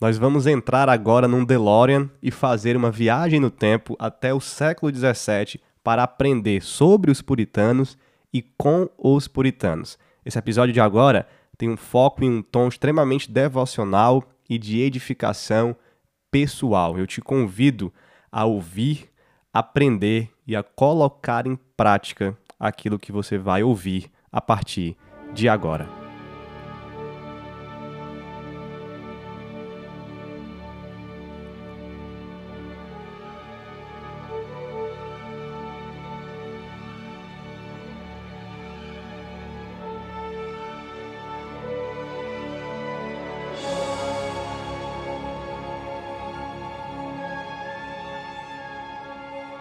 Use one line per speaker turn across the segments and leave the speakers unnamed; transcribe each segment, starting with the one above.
Nós vamos entrar agora num DeLorean e fazer uma viagem no tempo até o século XVII para aprender sobre os puritanos e com os puritanos. Esse episódio de agora tem um foco em um tom extremamente devocional e de edificação pessoal. Eu te convido a ouvir, aprender e a colocar em prática aquilo que você vai ouvir a partir de agora.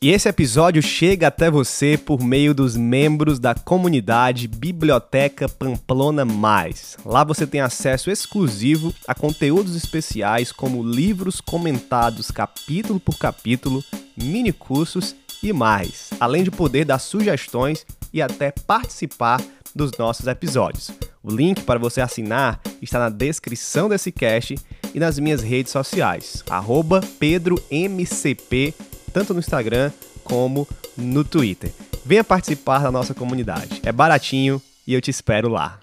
E esse episódio chega até você por meio dos membros da comunidade Biblioteca Pamplona Mais. Lá você tem acesso exclusivo a conteúdos especiais como livros comentados capítulo por capítulo, mini cursos e mais, além de poder dar sugestões e até participar dos nossos episódios. O link para você assinar está na descrição desse cast e nas minhas redes sociais, PedroMCP tanto no Instagram como no Twitter. Venha participar da nossa comunidade. É baratinho e eu te espero lá.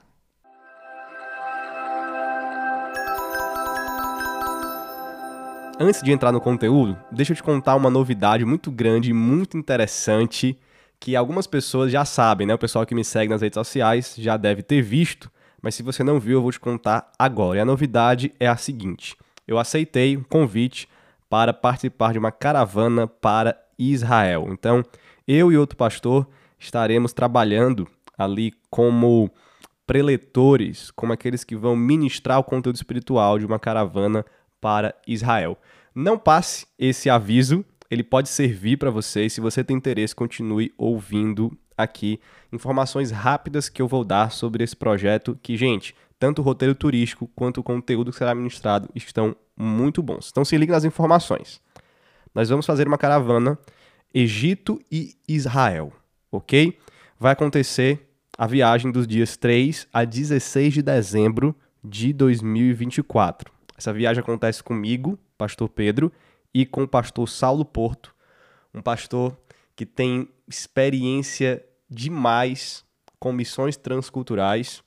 Antes de entrar no conteúdo, deixa eu te contar uma novidade muito grande e muito interessante que algumas pessoas já sabem, né? O pessoal que me segue nas redes sociais já deve ter visto, mas se você não viu, eu vou te contar agora. E a novidade é a seguinte: eu aceitei um convite para participar de uma caravana para Israel. Então, eu e outro pastor estaremos trabalhando ali como preletores, como aqueles que vão ministrar o conteúdo espiritual de uma caravana para Israel. Não passe esse aviso, ele pode servir para você. Se você tem interesse, continue ouvindo aqui informações rápidas que eu vou dar sobre esse projeto. Que, gente, tanto o roteiro turístico quanto o conteúdo que será ministrado estão muito bons. Então se liga nas informações. Nós vamos fazer uma caravana Egito e Israel, ok? Vai acontecer a viagem dos dias 3 a 16 de dezembro de 2024. Essa viagem acontece comigo, pastor Pedro, e com o pastor Saulo Porto, um pastor que tem experiência demais com missões transculturais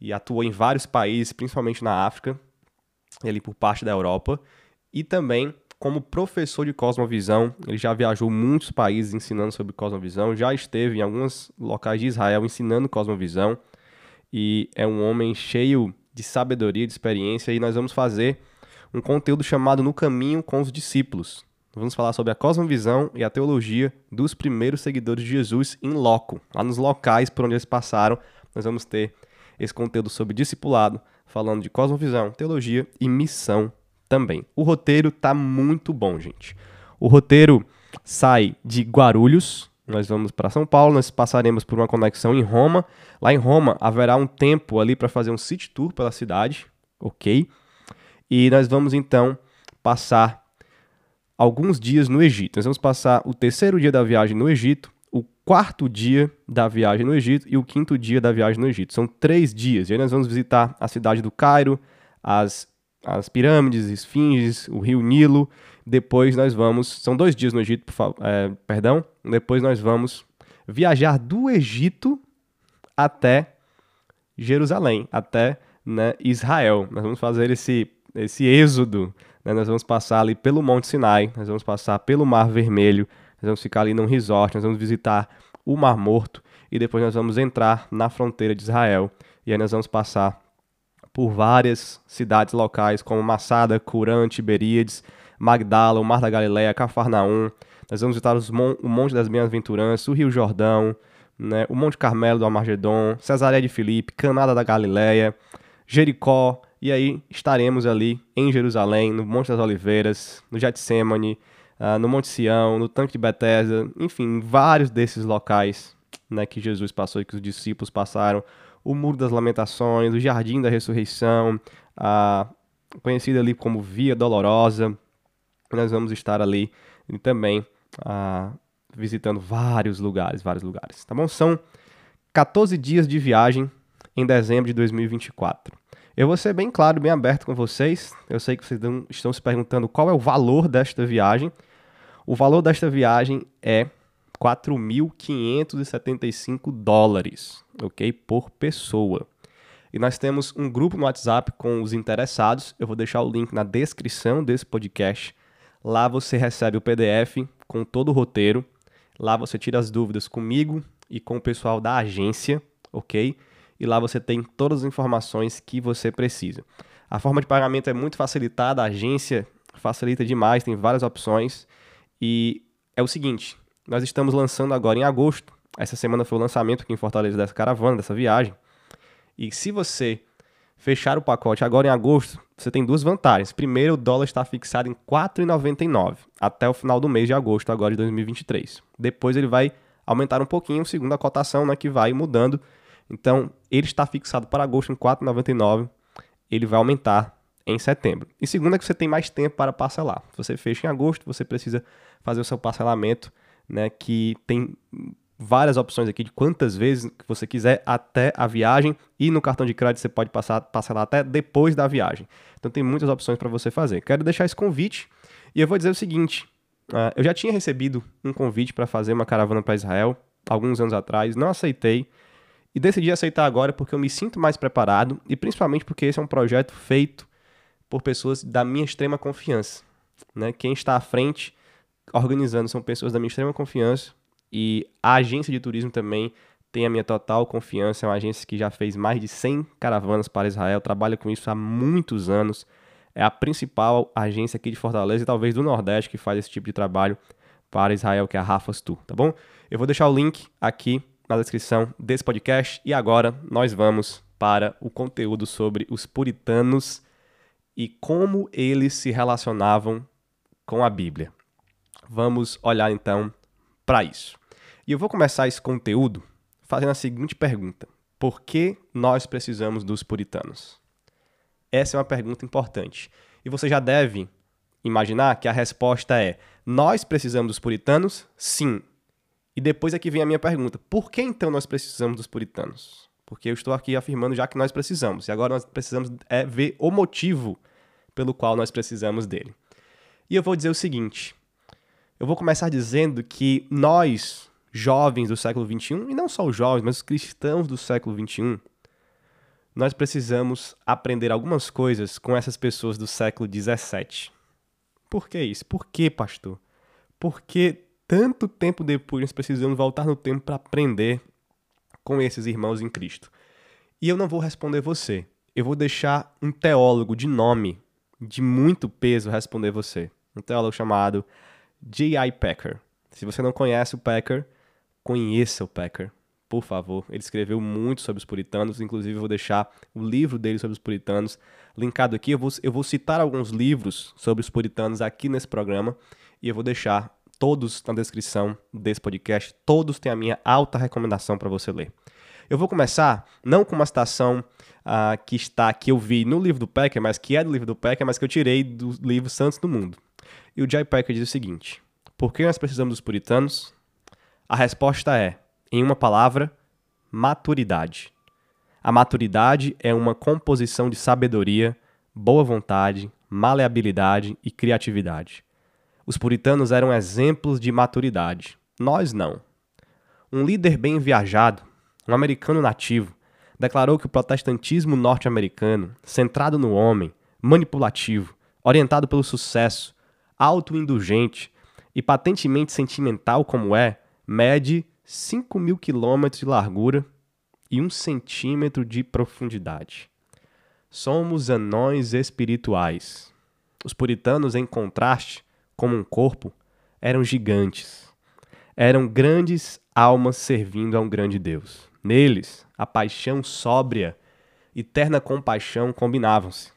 e atua em vários países, principalmente na África, ele por parte da Europa, e também como professor de cosmovisão. Ele já viajou muitos países ensinando sobre cosmovisão, já esteve em alguns locais de Israel ensinando cosmovisão, e é um homem cheio de sabedoria, de experiência, e nós vamos fazer um conteúdo chamado No Caminho com os Discípulos. Vamos falar sobre a cosmovisão e a teologia dos primeiros seguidores de Jesus em loco, lá nos locais por onde eles passaram. Nós vamos ter esse conteúdo sobre discipulado, falando de cosmovisão, teologia e missão também. O roteiro tá muito bom, gente. O roteiro sai de Guarulhos, nós vamos para São Paulo, nós passaremos por uma conexão em Roma. Lá em Roma haverá um tempo ali para fazer um city tour pela cidade, ok? E nós vamos então passar alguns dias no Egito. Nós vamos passar o terceiro dia da viagem no Egito quarto dia da viagem no Egito e o quinto dia da viagem no Egito. São três dias. E aí nós vamos visitar a cidade do Cairo, as, as pirâmides, esfinges, o rio Nilo. Depois nós vamos. São dois dias no Egito, é, perdão. Depois nós vamos viajar do Egito até Jerusalém, até né, Israel. Nós vamos fazer esse, esse êxodo. Né? Nós vamos passar ali pelo Monte Sinai, nós vamos passar pelo Mar Vermelho, nós vamos ficar ali num resort, nós vamos visitar o Mar Morto e depois nós vamos entrar na fronteira de Israel e aí nós vamos passar por várias cidades locais como Massada, Curã, Tiberíades, Magdala, o Mar da Galileia, Cafarnaum. Nós vamos visitar mon o Monte das Bem-aventuranças, o Rio Jordão, né, o Monte Carmelo do Amargedon, Cesareia de Filipe, Canada da Galileia, Jericó, e aí estaremos ali em Jerusalém, no Monte das Oliveiras, no Getsemane, uh, no Monte Sião, no Tanque de Bethesda, enfim, vários desses locais né, que Jesus passou e que os discípulos passaram. O Muro das Lamentações, o Jardim da Ressurreição, a conhecida ali como Via Dolorosa. Nós vamos estar ali e também uh, visitando vários lugares, vários lugares, tá bom? São 14 dias de viagem em dezembro de 2024. Eu vou ser bem claro, bem aberto com vocês. Eu sei que vocês estão se perguntando qual é o valor desta viagem. O valor desta viagem é 4.575 dólares, ok? Por pessoa. E nós temos um grupo no WhatsApp com os interessados. Eu vou deixar o link na descrição desse podcast. Lá você recebe o PDF com todo o roteiro. Lá você tira as dúvidas comigo e com o pessoal da agência, ok? e lá você tem todas as informações que você precisa. A forma de pagamento é muito facilitada, a agência facilita demais, tem várias opções. E é o seguinte: nós estamos lançando agora em agosto. Essa semana foi o lançamento aqui em Fortaleza dessa caravana, dessa viagem. E se você fechar o pacote agora em agosto, você tem duas vantagens. Primeiro, o dólar está fixado em R$ 4,99 até o final do mês de agosto agora de 2023. Depois ele vai aumentar um pouquinho, segundo a cotação, né, que vai mudando então, ele está fixado para agosto em 4,99. Ele vai aumentar em setembro. E segundo é que você tem mais tempo para parcelar. Se você fecha em agosto, você precisa fazer o seu parcelamento, né, que tem várias opções aqui de quantas vezes que você quiser até a viagem e no cartão de crédito você pode passar, parcelar até depois da viagem. Então tem muitas opções para você fazer. Quero deixar esse convite e eu vou dizer o seguinte: uh, eu já tinha recebido um convite para fazer uma caravana para Israel alguns anos atrás, não aceitei e decidi aceitar agora porque eu me sinto mais preparado e principalmente porque esse é um projeto feito por pessoas da minha extrema confiança. Né? Quem está à frente organizando são pessoas da minha extrema confiança e a agência de turismo também tem a minha total confiança. É uma agência que já fez mais de 100 caravanas para Israel, trabalha com isso há muitos anos. É a principal agência aqui de Fortaleza e talvez do Nordeste que faz esse tipo de trabalho para Israel, que é a Rafas Tour, tá bom? Eu vou deixar o link aqui na descrição desse podcast. E agora nós vamos para o conteúdo sobre os puritanos e como eles se relacionavam com a Bíblia. Vamos olhar então para isso. E eu vou começar esse conteúdo fazendo a seguinte pergunta: Por que nós precisamos dos puritanos? Essa é uma pergunta importante. E você já deve imaginar que a resposta é: Nós precisamos dos puritanos? Sim, e depois aqui vem a minha pergunta: por que então nós precisamos dos puritanos? Porque eu estou aqui afirmando já que nós precisamos. E agora nós precisamos é ver o motivo pelo qual nós precisamos dele. E eu vou dizer o seguinte: eu vou começar dizendo que nós, jovens do século XXI, e não só os jovens, mas os cristãos do século XXI, nós precisamos aprender algumas coisas com essas pessoas do século XVII. Por que isso? Por que, pastor? Porque tanto tempo depois nós precisamos voltar no tempo para aprender com esses irmãos em Cristo? E eu não vou responder você. Eu vou deixar um teólogo de nome, de muito peso, responder você. Um teólogo chamado J.I. Packer. Se você não conhece o Packer, conheça o Packer, por favor. Ele escreveu muito sobre os puritanos, inclusive eu vou deixar o livro dele sobre os puritanos linkado aqui. Eu vou, eu vou citar alguns livros sobre os puritanos aqui nesse programa e eu vou deixar todos na descrição desse podcast, todos têm a minha alta recomendação para você ler. Eu vou começar não com uma citação uh, que está que eu vi no livro do Packer, mas que é do livro do Packer, mas que eu tirei do livro Santos do Mundo. E o Jay Packer diz o seguinte: Por que nós precisamos dos puritanos? A resposta é, em uma palavra, maturidade. A maturidade é uma composição de sabedoria, boa vontade, maleabilidade e criatividade. Os puritanos eram exemplos de maturidade. Nós não. Um líder bem viajado, um americano nativo, declarou que o protestantismo norte-americano, centrado no homem, manipulativo, orientado pelo sucesso, autoindulgente e patentemente sentimental como é, mede 5 mil quilômetros de largura e um centímetro de profundidade. Somos anões espirituais. Os puritanos, em contraste, como um corpo, eram gigantes. Eram grandes almas servindo a um grande Deus. Neles, a paixão sóbria e terna compaixão combinavam-se.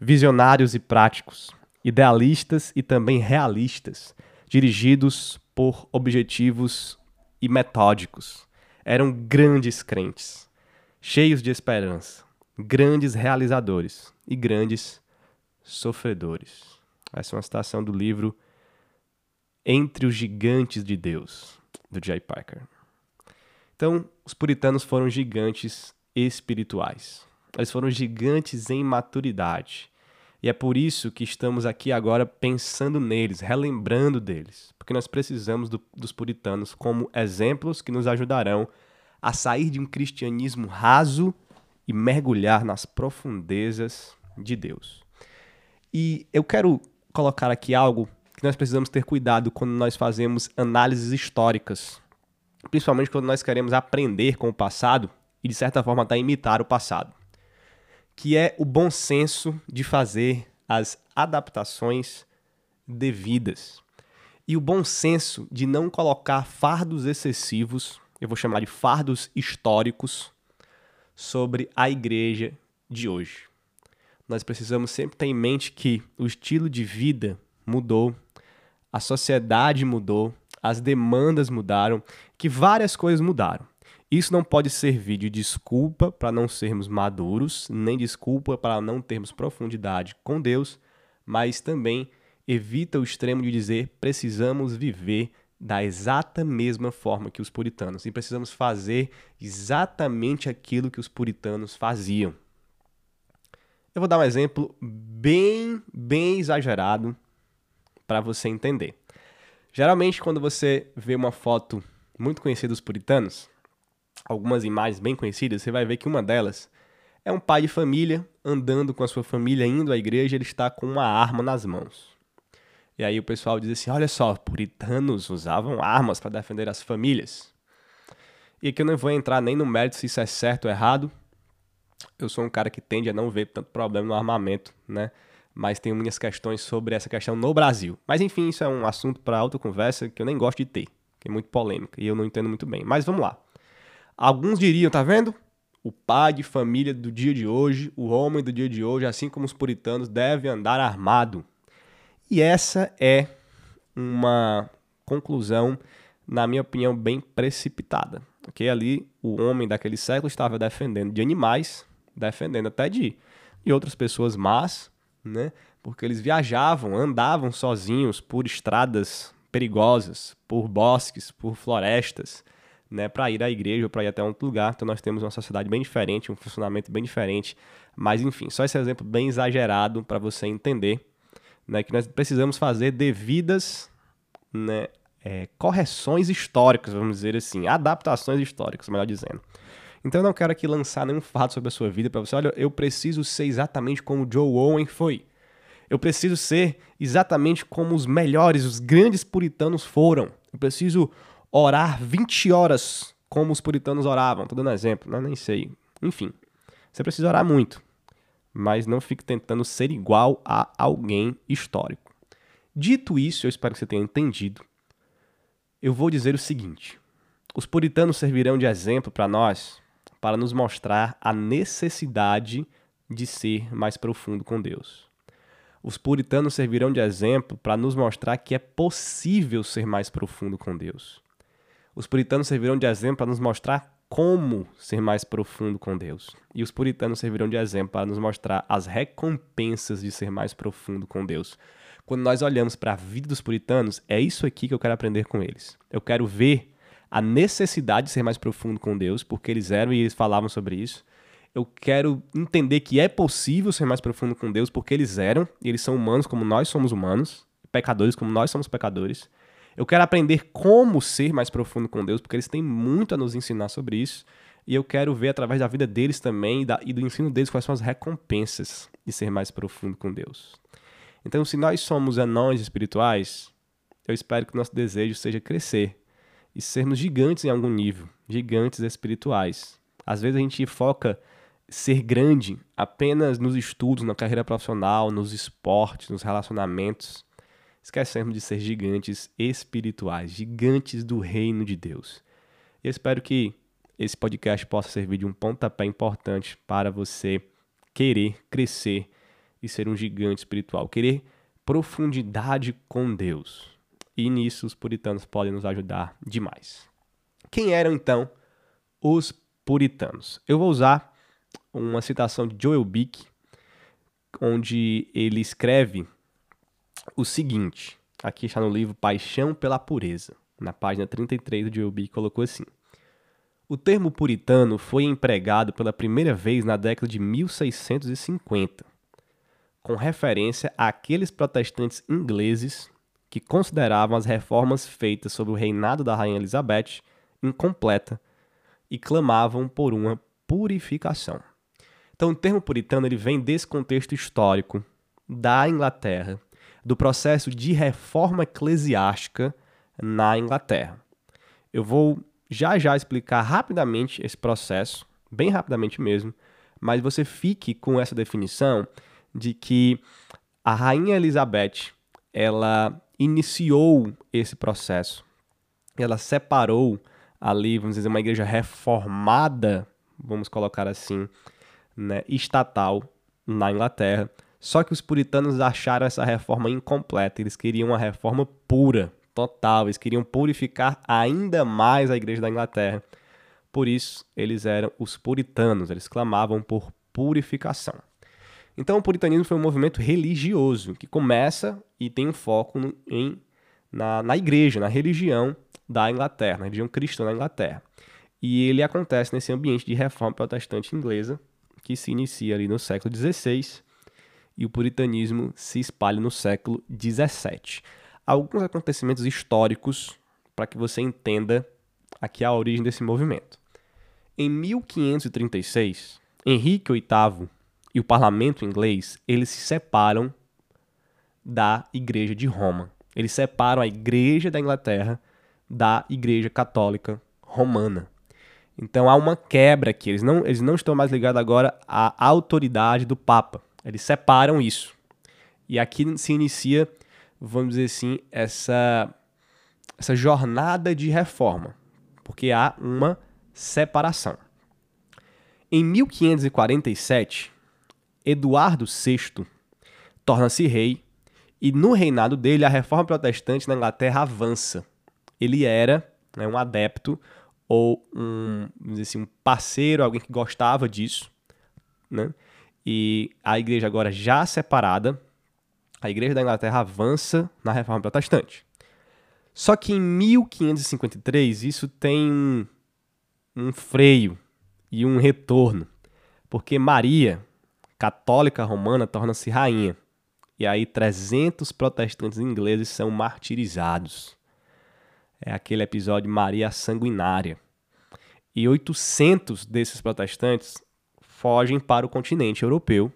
Visionários e práticos, idealistas e também realistas, dirigidos por objetivos e metódicos. Eram grandes crentes, cheios de esperança, grandes realizadores e grandes sofredores. Essa é uma citação do livro Entre os Gigantes de Deus, do Jay Parker. Então, os puritanos foram gigantes espirituais. Eles foram gigantes em maturidade. E é por isso que estamos aqui agora pensando neles, relembrando deles. Porque nós precisamos do, dos puritanos como exemplos que nos ajudarão a sair de um cristianismo raso e mergulhar nas profundezas de Deus. E eu quero colocar aqui algo que nós precisamos ter cuidado quando nós fazemos análises históricas, principalmente quando nós queremos aprender com o passado e de certa forma até imitar o passado, que é o bom senso de fazer as adaptações devidas e o bom senso de não colocar fardos excessivos, eu vou chamar de fardos históricos, sobre a igreja de hoje. Nós precisamos sempre ter em mente que o estilo de vida mudou, a sociedade mudou, as demandas mudaram, que várias coisas mudaram. Isso não pode servir de desculpa para não sermos maduros, nem desculpa para não termos profundidade com Deus, mas também evita o extremo de dizer precisamos viver da exata mesma forma que os puritanos e precisamos fazer exatamente aquilo que os puritanos faziam. Eu vou dar um exemplo bem, bem exagerado para você entender. Geralmente, quando você vê uma foto muito conhecida dos puritanos, algumas imagens bem conhecidas, você vai ver que uma delas é um pai de família andando com a sua família indo à igreja, ele está com uma arma nas mãos. E aí o pessoal diz assim: olha só, puritanos usavam armas para defender as famílias. E aqui eu não vou entrar nem no mérito se isso é certo ou errado. Eu sou um cara que tende a não ver tanto problema no armamento, né? Mas tenho minhas questões sobre essa questão no Brasil. Mas enfim, isso é um assunto para outra conversa que eu nem gosto de ter, que é muito polêmica e eu não entendo muito bem. Mas vamos lá. Alguns diriam, tá vendo? O pai de família do dia de hoje, o homem do dia de hoje, assim como os puritanos, deve andar armado. E essa é uma conclusão, na minha opinião, bem precipitada. Porque ali o homem daquele século estava defendendo de animais, defendendo até de, de outras pessoas más, né? Porque eles viajavam, andavam sozinhos por estradas perigosas, por bosques, por florestas, né, para ir à igreja ou para ir até outro lugar. Então nós temos uma sociedade bem diferente, um funcionamento bem diferente. Mas enfim, só esse exemplo bem exagerado para você entender né, que nós precisamos fazer devidas né, é, correções históricas, vamos dizer assim, adaptações históricas, melhor dizendo. Então eu não quero aqui lançar nenhum fato sobre a sua vida para você, olha, eu preciso ser exatamente como Joe Owen foi. Eu preciso ser exatamente como os melhores, os grandes puritanos foram. Eu preciso orar 20 horas como os puritanos oravam. Tô dando exemplo, né? nem sei. Enfim, você precisa orar muito mas não fique tentando ser igual a alguém histórico. Dito isso, eu espero que você tenha entendido. Eu vou dizer o seguinte: os puritanos servirão de exemplo para nós para nos mostrar a necessidade de ser mais profundo com Deus. Os puritanos servirão de exemplo para nos mostrar que é possível ser mais profundo com Deus. Os puritanos servirão de exemplo para nos mostrar como ser mais profundo com Deus. E os puritanos servirão de exemplo para nos mostrar as recompensas de ser mais profundo com Deus. Quando nós olhamos para a vida dos puritanos, é isso aqui que eu quero aprender com eles. Eu quero ver a necessidade de ser mais profundo com Deus, porque eles eram e eles falavam sobre isso. Eu quero entender que é possível ser mais profundo com Deus, porque eles eram, e eles são humanos como nós somos humanos, pecadores como nós somos pecadores. Eu quero aprender como ser mais profundo com Deus, porque eles têm muito a nos ensinar sobre isso. E eu quero ver através da vida deles também e, do ensino deles quais são as recompensas de ser mais profundo com Deus. Então, se nós somos anões espirituais, eu espero que o nosso desejo seja crescer e sermos gigantes em algum nível, gigantes espirituais. Às vezes a gente foca ser grande apenas nos estudos, na carreira profissional, nos esportes, nos relacionamentos esquecemos de ser gigantes espirituais, gigantes do reino de Deus. Eu espero que esse podcast possa servir de um pontapé importante para você querer crescer e ser um gigante espiritual, querer profundidade com Deus. e nisso os puritanos podem nos ajudar demais. Quem eram então os puritanos? Eu vou usar uma citação de Joel Bick, onde ele escreve o seguinte: aqui está no livro Paixão pela Pureza, na página 33 do Bick colocou assim. O termo puritano foi empregado pela primeira vez na década de 1650, com referência àqueles protestantes ingleses que consideravam as reformas feitas sob o reinado da Rainha Elizabeth incompleta e clamavam por uma purificação. Então, o termo puritano ele vem desse contexto histórico da Inglaterra, do processo de reforma eclesiástica na Inglaterra. Eu vou já já explicar rapidamente esse processo, bem rapidamente mesmo, mas você fique com essa definição de que a rainha Elizabeth, ela iniciou esse processo. Ela separou ali, vamos dizer, uma igreja reformada, vamos colocar assim, né, estatal na Inglaterra. Só que os puritanos acharam essa reforma incompleta, eles queriam uma reforma pura, total, eles queriam purificar ainda mais a igreja da Inglaterra. Por isso, eles eram os puritanos, eles clamavam por purificação. Então, o puritanismo foi um movimento religioso que começa e tem um foco no, em, na, na igreja, na religião da Inglaterra, na religião cristã da Inglaterra. E ele acontece nesse ambiente de reforma protestante inglesa que se inicia ali no século XVI e o puritanismo se espalha no século XVII. Alguns acontecimentos históricos para que você entenda aqui a origem desse movimento. Em 1536, Henrique VIII e o parlamento inglês, eles se separam da Igreja de Roma. Eles separam a Igreja da Inglaterra da Igreja Católica Romana. Então há uma quebra aqui. Eles não, eles não estão mais ligados agora à autoridade do Papa. Eles separam isso. E aqui se inicia, vamos dizer assim, essa, essa jornada de reforma. Porque há uma separação. Em 1547, Eduardo VI torna-se rei e no reinado dele a reforma protestante na Inglaterra avança. Ele era né, um adepto ou um, assim, um parceiro, alguém que gostava disso, né? E a igreja agora já separada, a igreja da Inglaterra avança na reforma protestante. Só que em 1553 isso tem um, freio e um retorno, porque Maria, católica romana torna-se rainha. E aí 300 protestantes ingleses são martirizados. É aquele episódio Maria Sanguinária. E 800 desses protestantes fogem para o continente europeu.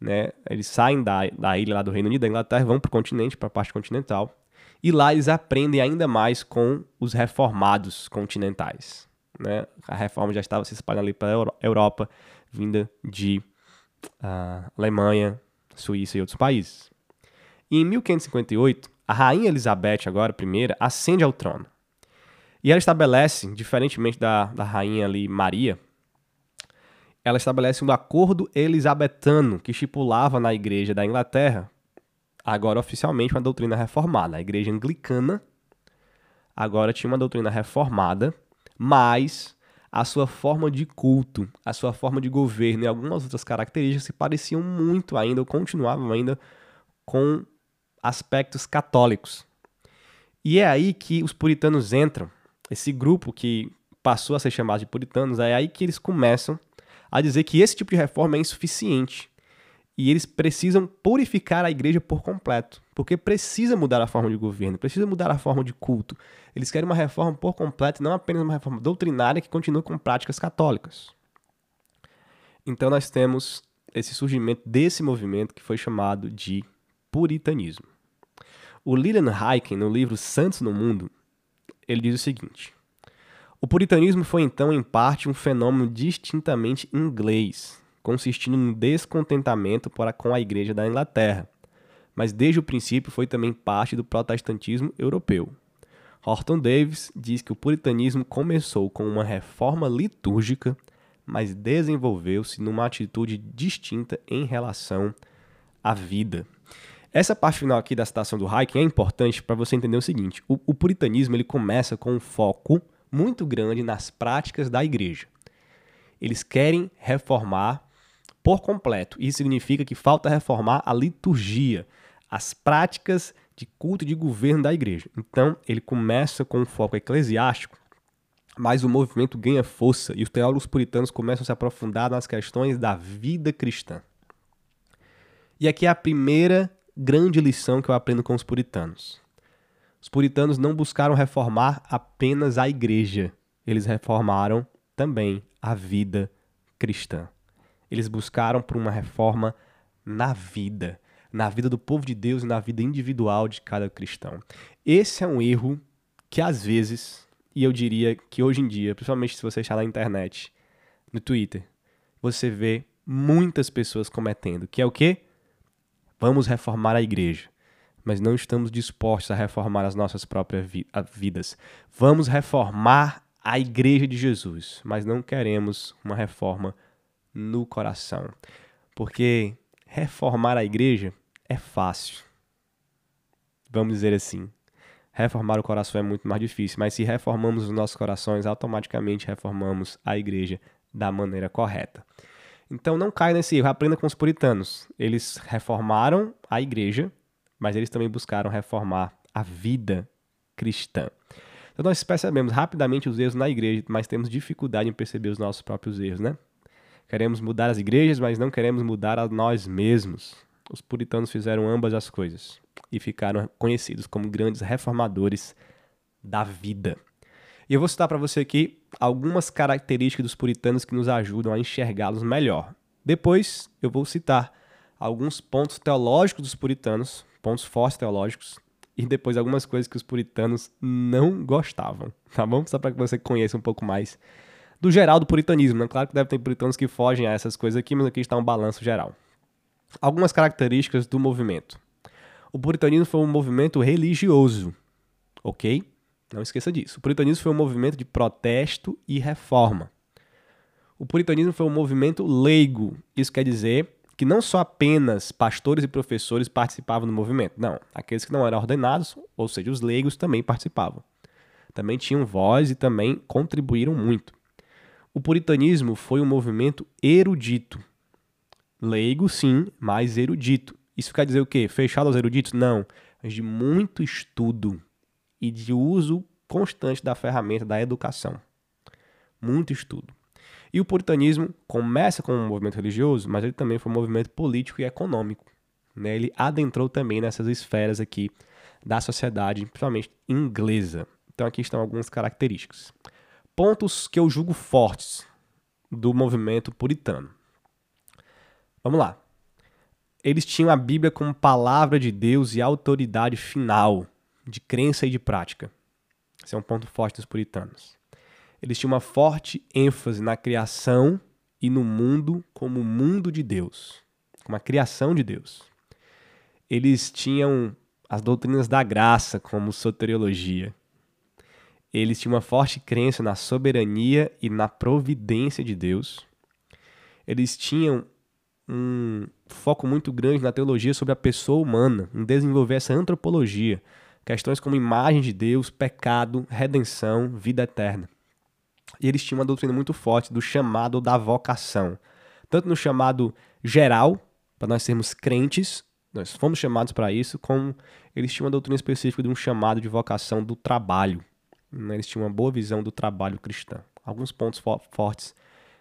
Né? Eles saem da, da ilha lá do Reino Unido, da Inglaterra, vão para o continente, para a parte continental. E lá eles aprendem ainda mais com os reformados continentais. Né? A reforma já estava se espalhando ali para a Europa, vinda de a Alemanha, Suíça e outros países. E em 1558, a rainha Elizabeth, agora primeira, ascende ao trono. E ela estabelece, diferentemente da, da rainha ali Maria, ela estabelece um acordo elisabetano que estipulava na igreja da Inglaterra, agora oficialmente uma doutrina reformada. A igreja anglicana agora tinha uma doutrina reformada, mas a sua forma de culto, a sua forma de governo e algumas outras características se pareciam muito ainda, ou continuavam ainda, com aspectos católicos. E é aí que os puritanos entram, esse grupo que passou a ser chamado de puritanos, é aí que eles começam a dizer que esse tipo de reforma é insuficiente e eles precisam purificar a igreja por completo, porque precisa mudar a forma de governo, precisa mudar a forma de culto. Eles querem uma reforma por completo, não apenas uma reforma doutrinária que continue com práticas católicas. Então nós temos esse surgimento desse movimento que foi chamado de puritanismo. O Lilian Heiken, no livro Santos no Mundo, ele diz o seguinte: O puritanismo foi então em parte um fenômeno distintamente inglês, consistindo no descontentamento com a Igreja da Inglaterra, mas desde o princípio foi também parte do protestantismo europeu. Horton Davis diz que o puritanismo começou com uma reforma litúrgica, mas desenvolveu-se numa atitude distinta em relação à vida. Essa parte final aqui da citação do Hayek é importante para você entender o seguinte: o, o puritanismo ele começa com um foco muito grande nas práticas da igreja. Eles querem reformar por completo. Isso significa que falta reformar a liturgia, as práticas de culto e de governo da igreja. Então, ele começa com um foco eclesiástico, mas o movimento ganha força e os teólogos puritanos começam a se aprofundar nas questões da vida cristã. E aqui é a primeira grande lição que eu aprendo com os puritanos. Os puritanos não buscaram reformar apenas a igreja, eles reformaram também a vida cristã. Eles buscaram por uma reforma na vida, na vida do povo de Deus e na vida individual de cada cristão. Esse é um erro que às vezes, e eu diria que hoje em dia, principalmente se você está na internet, no Twitter, você vê muitas pessoas cometendo, que é o quê? Vamos reformar a igreja mas não estamos dispostos a reformar as nossas próprias vi vidas. Vamos reformar a igreja de Jesus, mas não queremos uma reforma no coração. Porque reformar a igreja é fácil. Vamos dizer assim. Reformar o coração é muito mais difícil, mas se reformamos os nossos corações, automaticamente reformamos a igreja da maneira correta. Então não caia nesse erro, aprenda com os puritanos. Eles reformaram a igreja, mas eles também buscaram reformar a vida cristã. Então nós percebemos rapidamente os erros na igreja, mas temos dificuldade em perceber os nossos próprios erros, né? Queremos mudar as igrejas, mas não queremos mudar a nós mesmos. Os puritanos fizeram ambas as coisas e ficaram conhecidos como grandes reformadores da vida. E eu vou citar para você aqui algumas características dos puritanos que nos ajudam a enxergá-los melhor. Depois eu vou citar alguns pontos teológicos dos puritanos pontos fortes teológicos e depois algumas coisas que os puritanos não gostavam, tá bom? Só para que você conheça um pouco mais do geral do puritanismo, né? Claro que deve ter puritanos que fogem a essas coisas aqui, mas aqui está um balanço geral. Algumas características do movimento. O puritanismo foi um movimento religioso, ok? Não esqueça disso. O puritanismo foi um movimento de protesto e reforma. O puritanismo foi um movimento leigo. Isso quer dizer que não só apenas pastores e professores participavam do movimento, não, aqueles que não eram ordenados, ou seja, os leigos também participavam. Também tinham voz e também contribuíram muito. O puritanismo foi um movimento erudito. Leigo, sim, mas erudito. Isso quer dizer o quê? Fechado aos eruditos? Não. Mas de muito estudo e de uso constante da ferramenta da educação. Muito estudo. E o puritanismo começa como um movimento religioso, mas ele também foi um movimento político e econômico. Né? Ele adentrou também nessas esferas aqui da sociedade, principalmente inglesa. Então aqui estão algumas características. Pontos que eu julgo fortes do movimento puritano. Vamos lá. Eles tinham a Bíblia como palavra de Deus e autoridade final de crença e de prática. Esse é um ponto forte dos puritanos eles tinham uma forte ênfase na criação e no mundo como mundo de Deus, como a criação de Deus. Eles tinham as doutrinas da graça, como soteriologia. Eles tinham uma forte crença na soberania e na providência de Deus. Eles tinham um foco muito grande na teologia sobre a pessoa humana, em desenvolver essa antropologia, questões como imagem de Deus, pecado, redenção, vida eterna. E eles tinham uma doutrina muito forte do chamado da vocação. Tanto no chamado geral, para nós sermos crentes, nós fomos chamados para isso, como eles tinham uma doutrina específica de um chamado de vocação do trabalho. Né? Eles tinham uma boa visão do trabalho cristão. Alguns pontos fo fortes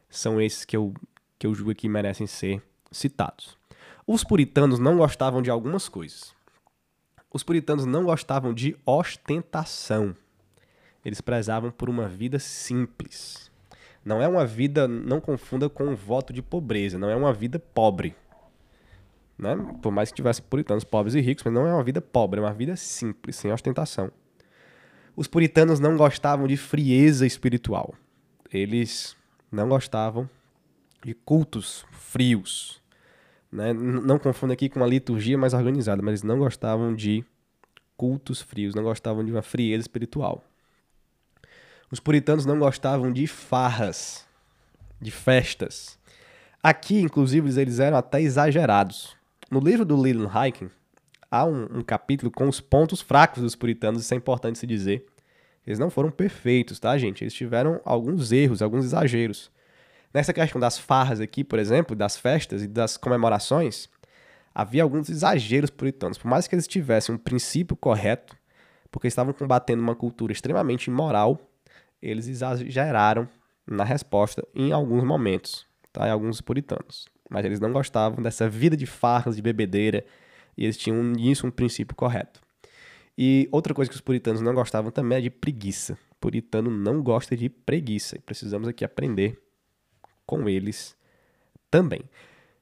são esses que eu, que eu julgo que merecem ser citados. Os puritanos não gostavam de algumas coisas. Os puritanos não gostavam de ostentação. Eles prezavam por uma vida simples. Não é uma vida, não confunda com um voto de pobreza, não é uma vida pobre. Né? Por mais que tivesse puritanos pobres e ricos, mas não é uma vida pobre, é uma vida simples, sem ostentação. Os puritanos não gostavam de frieza espiritual. Eles não gostavam de cultos frios. Né? Não confunda aqui com uma liturgia mais organizada, mas eles não gostavam de cultos frios, não gostavam de uma frieza espiritual. Os puritanos não gostavam de farras, de festas. Aqui, inclusive, eles eram até exagerados. No livro do Leland Hiking, há um, um capítulo com os pontos fracos dos puritanos, isso é importante se dizer. Eles não foram perfeitos, tá, gente? Eles tiveram alguns erros, alguns exageros. Nessa questão das farras aqui, por exemplo, das festas e das comemorações, havia alguns exageros puritanos. Por mais que eles tivessem um princípio correto, porque estavam combatendo uma cultura extremamente imoral, eles exageraram na resposta em alguns momentos, tá? Em alguns puritanos. Mas eles não gostavam dessa vida de farras, de bebedeira, e eles tinham nisso um princípio correto. E outra coisa que os puritanos não gostavam também é de preguiça. O puritano não gosta de preguiça, e precisamos aqui aprender com eles também.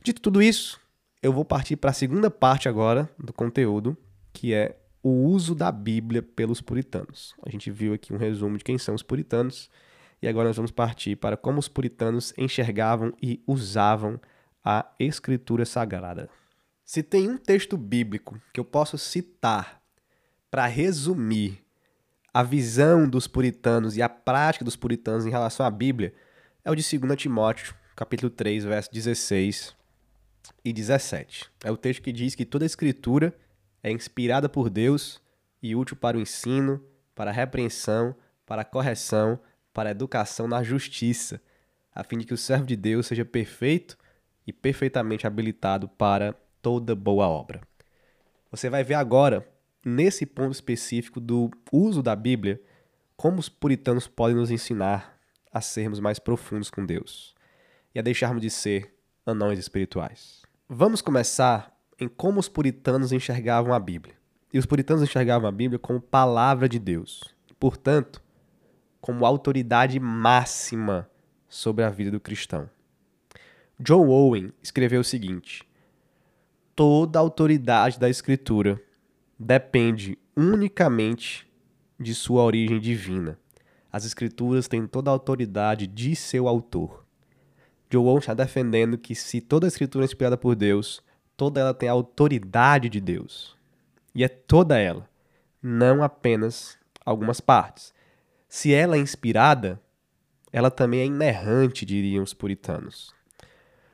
Dito tudo isso, eu vou partir para a segunda parte agora do conteúdo, que é o uso da Bíblia pelos puritanos. A gente viu aqui um resumo de quem são os puritanos e agora nós vamos partir para como os puritanos enxergavam e usavam a Escritura Sagrada. Se tem um texto bíblico que eu posso citar para resumir a visão dos puritanos e a prática dos puritanos em relação à Bíblia, é o de 2 Timóteo, capítulo 3, versos 16 e 17. É o texto que diz que toda a escritura é inspirada por Deus e útil para o ensino, para a repreensão, para a correção, para a educação na justiça, a fim de que o servo de Deus seja perfeito e perfeitamente habilitado para toda boa obra. Você vai ver agora, nesse ponto específico do uso da Bíblia, como os puritanos podem nos ensinar a sermos mais profundos com Deus e a deixarmos de ser anões espirituais. Vamos começar em como os puritanos enxergavam a Bíblia. E os puritanos enxergavam a Bíblia como palavra de Deus, portanto, como autoridade máxima sobre a vida do cristão. John Owen escreveu o seguinte: Toda autoridade da Escritura depende unicamente de sua origem divina. As Escrituras têm toda a autoridade de seu autor. John Owen está defendendo que se toda a Escritura é inspirada por Deus, toda ela tem a autoridade de Deus. E é toda ela, não apenas algumas partes. Se ela é inspirada, ela também é inerrante, diriam os puritanos.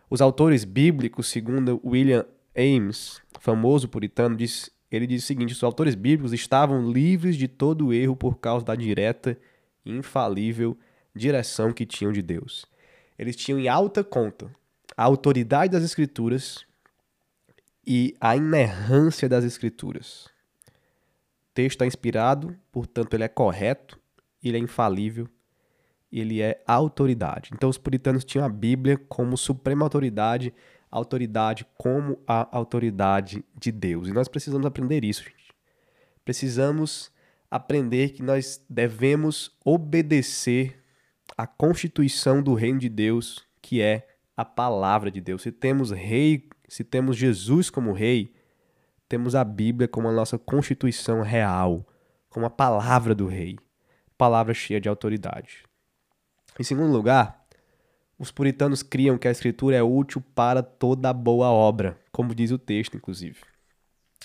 Os autores bíblicos, segundo William Ames, famoso puritano, diz, ele diz o seguinte: os autores bíblicos estavam livres de todo erro por causa da direta e infalível direção que tinham de Deus. Eles tinham em alta conta a autoridade das Escrituras e a inerrância das Escrituras. O texto é inspirado, portanto, ele é correto, ele é infalível, ele é autoridade. Então, os puritanos tinham a Bíblia como suprema autoridade, autoridade como a autoridade de Deus. E nós precisamos aprender isso, gente. Precisamos aprender que nós devemos obedecer à constituição do reino de Deus, que é a palavra de Deus. Se temos rei se temos Jesus como rei, temos a Bíblia como a nossa constituição real, como a palavra do rei, palavra cheia de autoridade. Em segundo lugar, os puritanos criam que a escritura é útil para toda boa obra, como diz o texto, inclusive.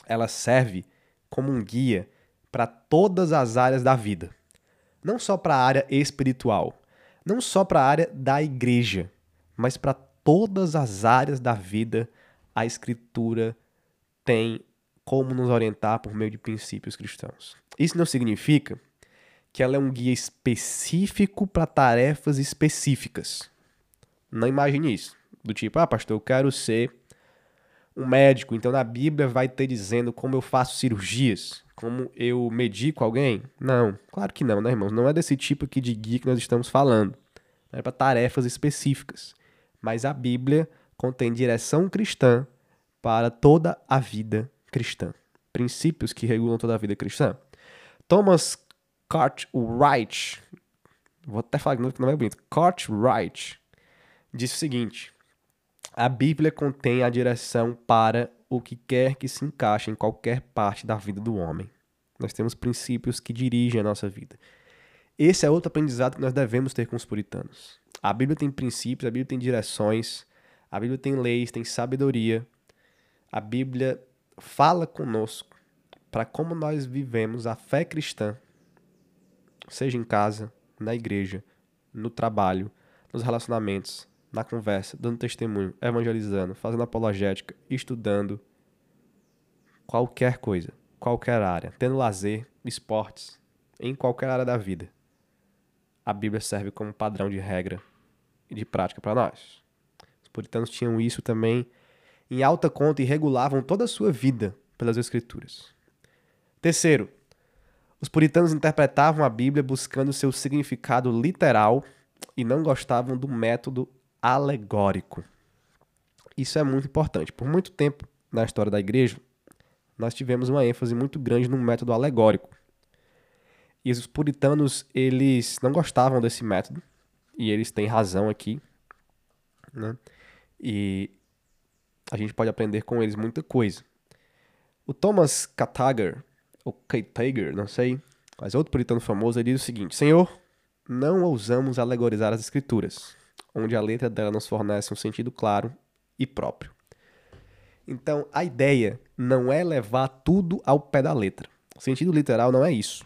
Ela serve como um guia para todas as áreas da vida, não só para a área espiritual, não só para a área da igreja, mas para todas as áreas da vida a Escritura tem como nos orientar por meio de princípios cristãos. Isso não significa que ela é um guia específico para tarefas específicas. Não imagine isso. Do tipo, ah, pastor, eu quero ser um médico, então na Bíblia vai ter dizendo como eu faço cirurgias, como eu medico alguém? Não, claro que não, né, irmãos? Não é desse tipo aqui de guia que nós estamos falando. É para tarefas específicas. Mas a Bíblia contém direção cristã para toda a vida cristã. Princípios que regulam toda a vida cristã. Thomas Cartwright, vou até falar que não é bonito, Cartwright, disse o seguinte: a Bíblia contém a direção para o que quer que se encaixe em qualquer parte da vida do homem. Nós temos princípios que dirigem a nossa vida. Esse é outro aprendizado que nós devemos ter com os puritanos. A Bíblia tem princípios, a Bíblia tem direções, a Bíblia tem leis, tem sabedoria. A Bíblia fala conosco para como nós vivemos a fé cristã, seja em casa, na igreja, no trabalho, nos relacionamentos, na conversa, dando testemunho, evangelizando, fazendo apologética, estudando, qualquer coisa, qualquer área, tendo lazer, esportes, em qualquer área da vida. A Bíblia serve como padrão de regra e de prática para nós. Os puritanos tinham isso também em alta conta e regulavam toda a sua vida pelas Escrituras. Terceiro, os puritanos interpretavam a Bíblia buscando seu significado literal e não gostavam do método alegórico. Isso é muito importante. Por muito tempo na história da igreja, nós tivemos uma ênfase muito grande no método alegórico. E os puritanos, eles não gostavam desse método, e eles têm razão aqui, né? E a gente pode aprender com eles muita coisa. O Thomas Katager, ou Katager, não sei, mas outro puritano famoso, ele diz o seguinte: Senhor, não ousamos alegorizar as escrituras, onde a letra dela nos fornece um sentido claro e próprio. Então, a ideia não é levar tudo ao pé da letra. O sentido literal não é isso.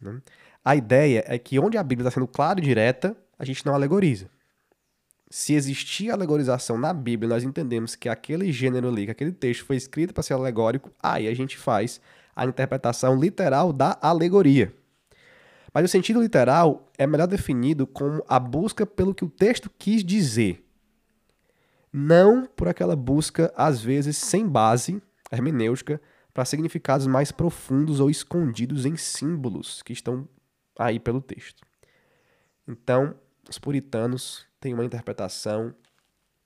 Né? A ideia é que onde a Bíblia está sendo clara e direta, a gente não alegoriza. Se existir alegorização na Bíblia, nós entendemos que aquele gênero ali, que aquele texto foi escrito para ser alegórico, aí a gente faz a interpretação literal da alegoria. Mas o sentido literal é melhor definido como a busca pelo que o texto quis dizer não por aquela busca, às vezes sem base hermenêutica, para significados mais profundos ou escondidos em símbolos que estão aí pelo texto. Então, os puritanos têm uma interpretação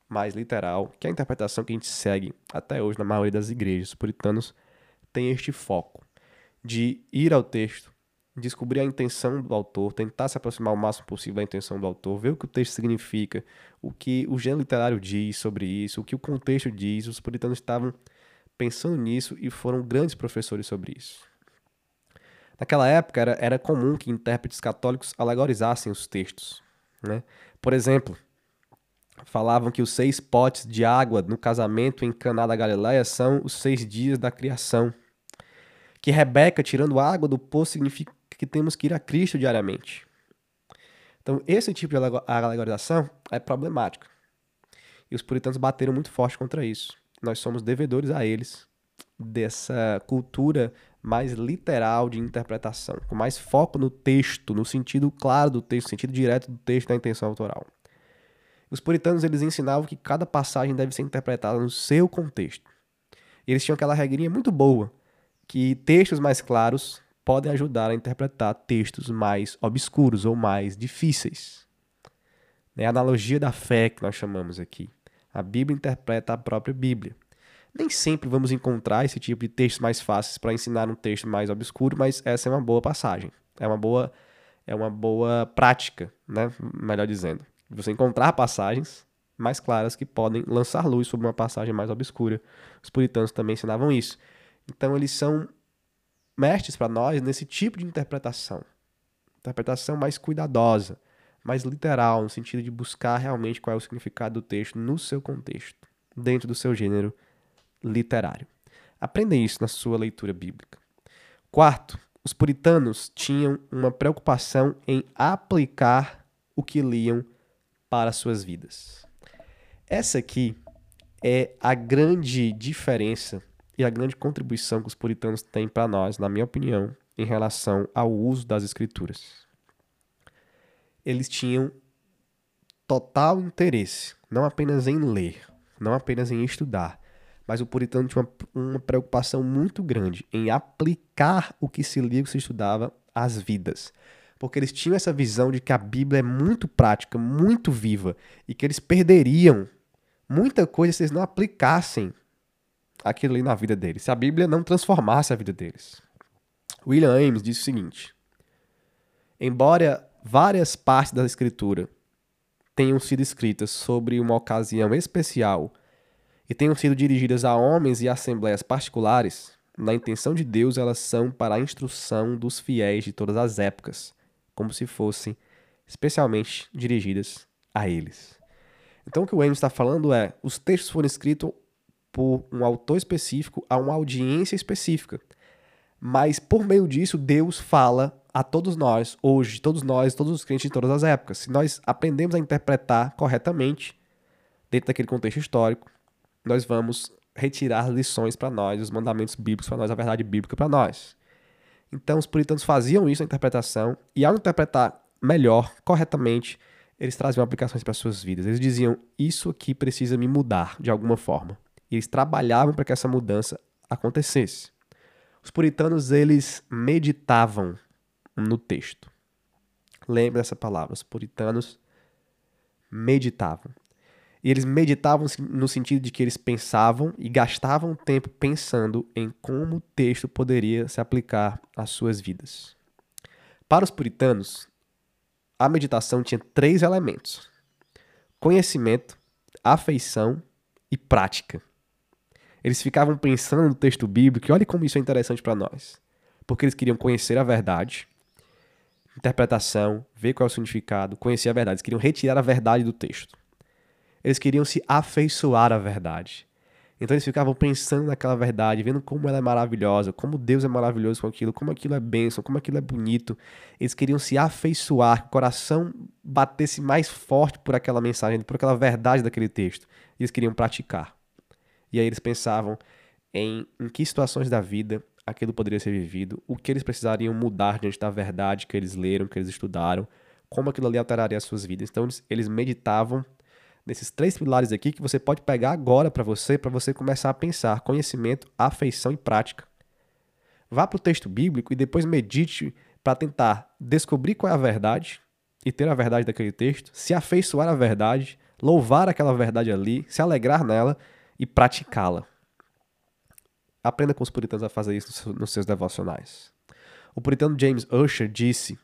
mais literal, que é a interpretação que a gente segue até hoje na maioria das igrejas. Os puritanos têm este foco de ir ao texto, descobrir a intenção do autor, tentar se aproximar o máximo possível da intenção do autor, ver o que o texto significa, o que o gênero literário diz sobre isso, o que o contexto diz. Os puritanos estavam pensando nisso e foram grandes professores sobre isso. Naquela época era, era comum que intérpretes católicos alegorizassem os textos. Né? Por exemplo, falavam que os seis potes de água no casamento em Caná da Galileia são os seis dias da criação. Que Rebeca tirando água do poço significa que temos que ir a Cristo diariamente. Então, esse tipo de alegorização é problemático. E os puritanos bateram muito forte contra isso. Nós somos devedores a eles dessa cultura mais literal de interpretação, com mais foco no texto, no sentido claro do texto, sentido direto do texto da intenção autoral. Os puritanos eles ensinavam que cada passagem deve ser interpretada no seu contexto. Eles tinham aquela regrinha muito boa, que textos mais claros podem ajudar a interpretar textos mais obscuros ou mais difíceis. É a analogia da fé que nós chamamos aqui. A Bíblia interpreta a própria Bíblia. Nem sempre vamos encontrar esse tipo de textos mais fáceis para ensinar um texto mais obscuro, mas essa é uma boa passagem. É uma boa, é uma boa prática, né? melhor dizendo. Você encontrar passagens mais claras que podem lançar luz sobre uma passagem mais obscura. Os puritanos também ensinavam isso. Então eles são mestres para nós nesse tipo de interpretação. Interpretação mais cuidadosa, mais literal, no sentido de buscar realmente qual é o significado do texto no seu contexto, dentro do seu gênero literário. Aprenda isso na sua leitura bíblica. Quarto, os puritanos tinham uma preocupação em aplicar o que liam para suas vidas. Essa aqui é a grande diferença e a grande contribuição que os puritanos têm para nós, na minha opinião, em relação ao uso das escrituras. Eles tinham total interesse, não apenas em ler, não apenas em estudar, mas o puritano tinha uma, uma preocupação muito grande em aplicar o que se lia e se estudava às vidas. Porque eles tinham essa visão de que a Bíblia é muito prática, muito viva, e que eles perderiam muita coisa se eles não aplicassem aquilo ali na vida deles, se a Bíblia não transformasse a vida deles. William Ames diz o seguinte: Embora várias partes da Escritura tenham sido escritas sobre uma ocasião especial e tenham sido dirigidas a homens e assembleias particulares, na intenção de Deus elas são para a instrução dos fiéis de todas as épocas, como se fossem especialmente dirigidas a eles. Então o que o Ames está falando é: os textos foram escritos por um autor específico a uma audiência específica. Mas por meio disso, Deus fala a todos nós, hoje, todos nós, todos os crentes de todas as épocas. Se nós aprendemos a interpretar corretamente, dentro daquele contexto histórico, nós vamos retirar lições para nós, os mandamentos bíblicos para nós, a verdade bíblica para nós. Então, os puritanos faziam isso na interpretação, e ao interpretar melhor, corretamente, eles traziam aplicações para suas vidas. Eles diziam: Isso aqui precisa me mudar de alguma forma. E eles trabalhavam para que essa mudança acontecesse. Os puritanos, eles meditavam no texto. Lembre dessa palavra. Os puritanos meditavam. E eles meditavam no sentido de que eles pensavam e gastavam tempo pensando em como o texto poderia se aplicar às suas vidas. Para os puritanos, a meditação tinha três elementos: conhecimento, afeição e prática. Eles ficavam pensando no texto bíblico, e olha como isso é interessante para nós. Porque eles queriam conhecer a verdade, interpretação, ver qual é o significado, conhecer a verdade. Eles queriam retirar a verdade do texto. Eles queriam se afeiçoar à verdade. Então eles ficavam pensando naquela verdade, vendo como ela é maravilhosa, como Deus é maravilhoso com aquilo, como aquilo é bênção, como aquilo é bonito. Eles queriam se afeiçoar, que o coração batesse mais forte por aquela mensagem, por aquela verdade daquele texto. Eles queriam praticar. E aí eles pensavam em, em que situações da vida aquilo poderia ser vivido, o que eles precisariam mudar diante da verdade que eles leram, que eles estudaram, como aquilo ali alteraria as suas vidas. Então eles meditavam nesses três pilares aqui que você pode pegar agora para você, para você começar a pensar conhecimento, afeição e prática. Vá para o texto bíblico e depois medite para tentar descobrir qual é a verdade e ter a verdade daquele texto, se afeiçoar à verdade, louvar aquela verdade ali, se alegrar nela e praticá-la. Aprenda com os puritanos a fazer isso nos seus devocionais. O puritano James Usher disse: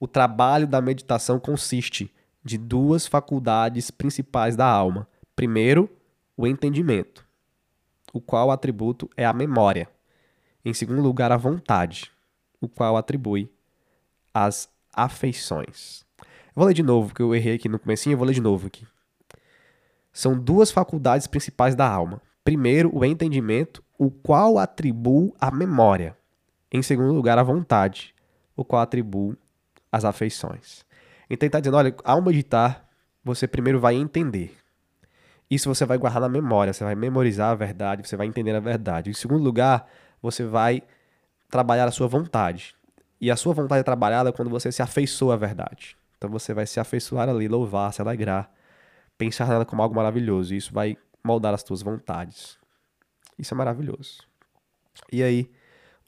o trabalho da meditação consiste de duas faculdades principais da alma. Primeiro, o entendimento, o qual atributo é a memória. Em segundo lugar, a vontade, o qual atribui as afeições. Eu vou ler de novo, porque eu errei aqui no comecinho, eu vou ler de novo aqui. São duas faculdades principais da alma. Primeiro, o entendimento, o qual atribui a memória. Em segundo lugar, a vontade, o qual atribui as afeições. Então ele está dizendo, olha, ao meditar, você primeiro vai entender. Isso você vai guardar na memória, você vai memorizar a verdade, você vai entender a verdade. Em segundo lugar, você vai trabalhar a sua vontade. E a sua vontade é trabalhada quando você se afeiçoa à verdade. Então você vai se afeiçoar ali, louvar, se alegrar, pensar nela como algo maravilhoso. E isso vai moldar as tuas vontades. Isso é maravilhoso. E aí,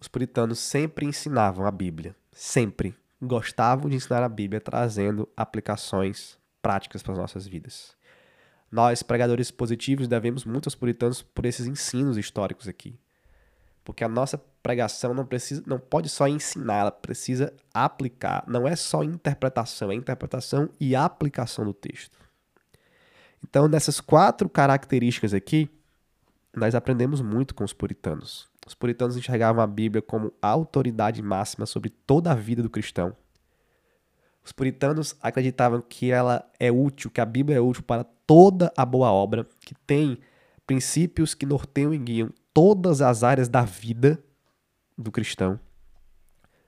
os puritanos sempre ensinavam a Bíblia. Sempre gostavam de ensinar a Bíblia trazendo aplicações práticas para as nossas vidas. Nós, pregadores positivos, devemos muito aos puritanos por esses ensinos históricos aqui. Porque a nossa pregação não precisa, não pode só ensinar, ela precisa aplicar. Não é só interpretação, é interpretação e aplicação do texto. Então, nessas quatro características aqui, nós aprendemos muito com os puritanos. Os puritanos enxergavam a Bíblia como a autoridade máxima sobre toda a vida do cristão. Os puritanos acreditavam que ela é útil, que a Bíblia é útil para toda a boa obra, que tem princípios que norteiam e guiam todas as áreas da vida do cristão.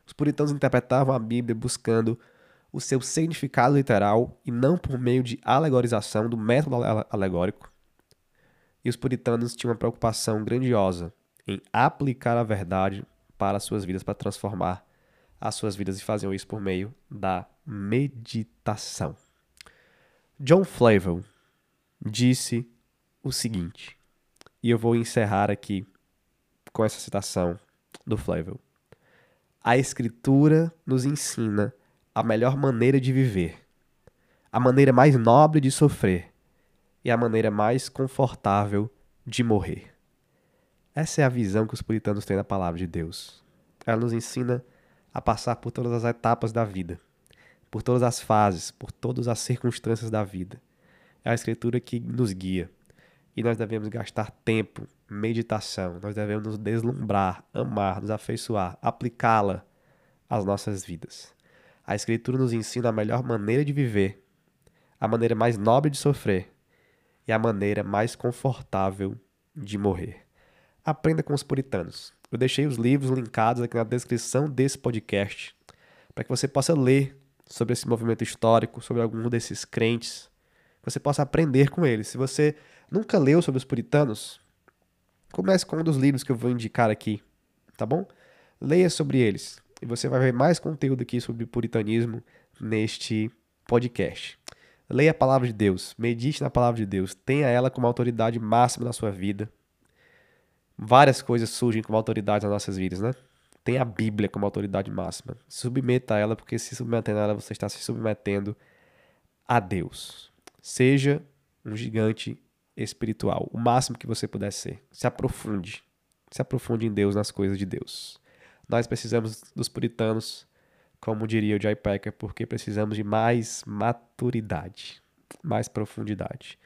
Os puritanos interpretavam a Bíblia buscando o seu significado literal e não por meio de alegorização do método alegórico. E os puritanos tinham uma preocupação grandiosa em aplicar a verdade para as suas vidas, para transformar as suas vidas e faziam isso por meio da meditação. John Flavel disse o seguinte, e eu vou encerrar aqui com essa citação do Flavel. A Escritura nos ensina a melhor maneira de viver, a maneira mais nobre de sofrer e a maneira mais confortável de morrer. Essa é a visão que os puritanos têm da palavra de Deus. Ela nos ensina a passar por todas as etapas da vida, por todas as fases, por todas as circunstâncias da vida. É a escritura que nos guia. E nós devemos gastar tempo, meditação, nós devemos nos deslumbrar, amar, nos afeiçoar, aplicá-la às nossas vidas. A escritura nos ensina a melhor maneira de viver, a maneira mais nobre de sofrer e a maneira mais confortável de morrer. Aprenda com os puritanos. Eu deixei os livros linkados aqui na descrição desse podcast para que você possa ler sobre esse movimento histórico, sobre algum desses crentes, você possa aprender com eles. Se você nunca leu sobre os puritanos, Comece com um dos livros que eu vou indicar aqui, tá bom? Leia sobre eles e você vai ver mais conteúdo aqui sobre puritanismo neste podcast. Leia a palavra de Deus, medite na palavra de Deus, tenha ela como autoridade máxima na sua vida. Várias coisas surgem como autoridade nas nossas vidas, né? Tem a Bíblia como autoridade máxima. Submeta a ela, porque se submetendo a ela, você está se submetendo a Deus. Seja um gigante espiritual, o máximo que você puder ser. Se aprofunde. Se aprofunde em Deus, nas coisas de Deus. Nós precisamos dos puritanos, como diria o Jay Packer, porque precisamos de mais maturidade, mais profundidade.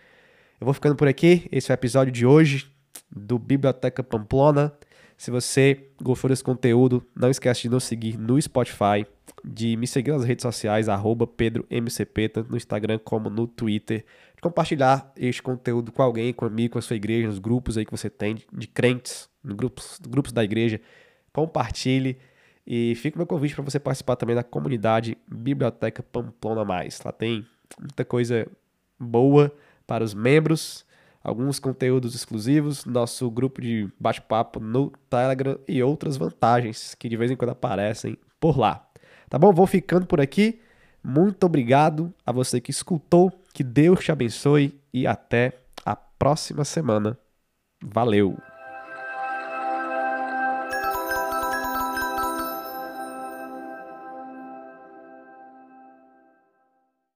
Eu vou ficando por aqui. Esse é o episódio de hoje do Biblioteca Pamplona. Se você gostou desse conteúdo, não esquece de nos seguir no Spotify, de me seguir nas redes sociais, arroba PedroMCP, tanto no Instagram como no Twitter, de compartilhar este conteúdo com alguém, com amigo, com a sua igreja, nos grupos aí que você tem de crentes, grupos, grupos da igreja. Compartilhe e fica o meu convite para você participar também da comunidade Biblioteca Pamplona Mais. Lá tem muita coisa boa para os membros alguns conteúdos exclusivos, nosso grupo de bate-papo no Telegram e outras vantagens que de vez em quando aparecem por lá. Tá bom? Vou ficando por aqui. Muito obrigado a você que escutou. Que Deus te abençoe e até a próxima semana. Valeu!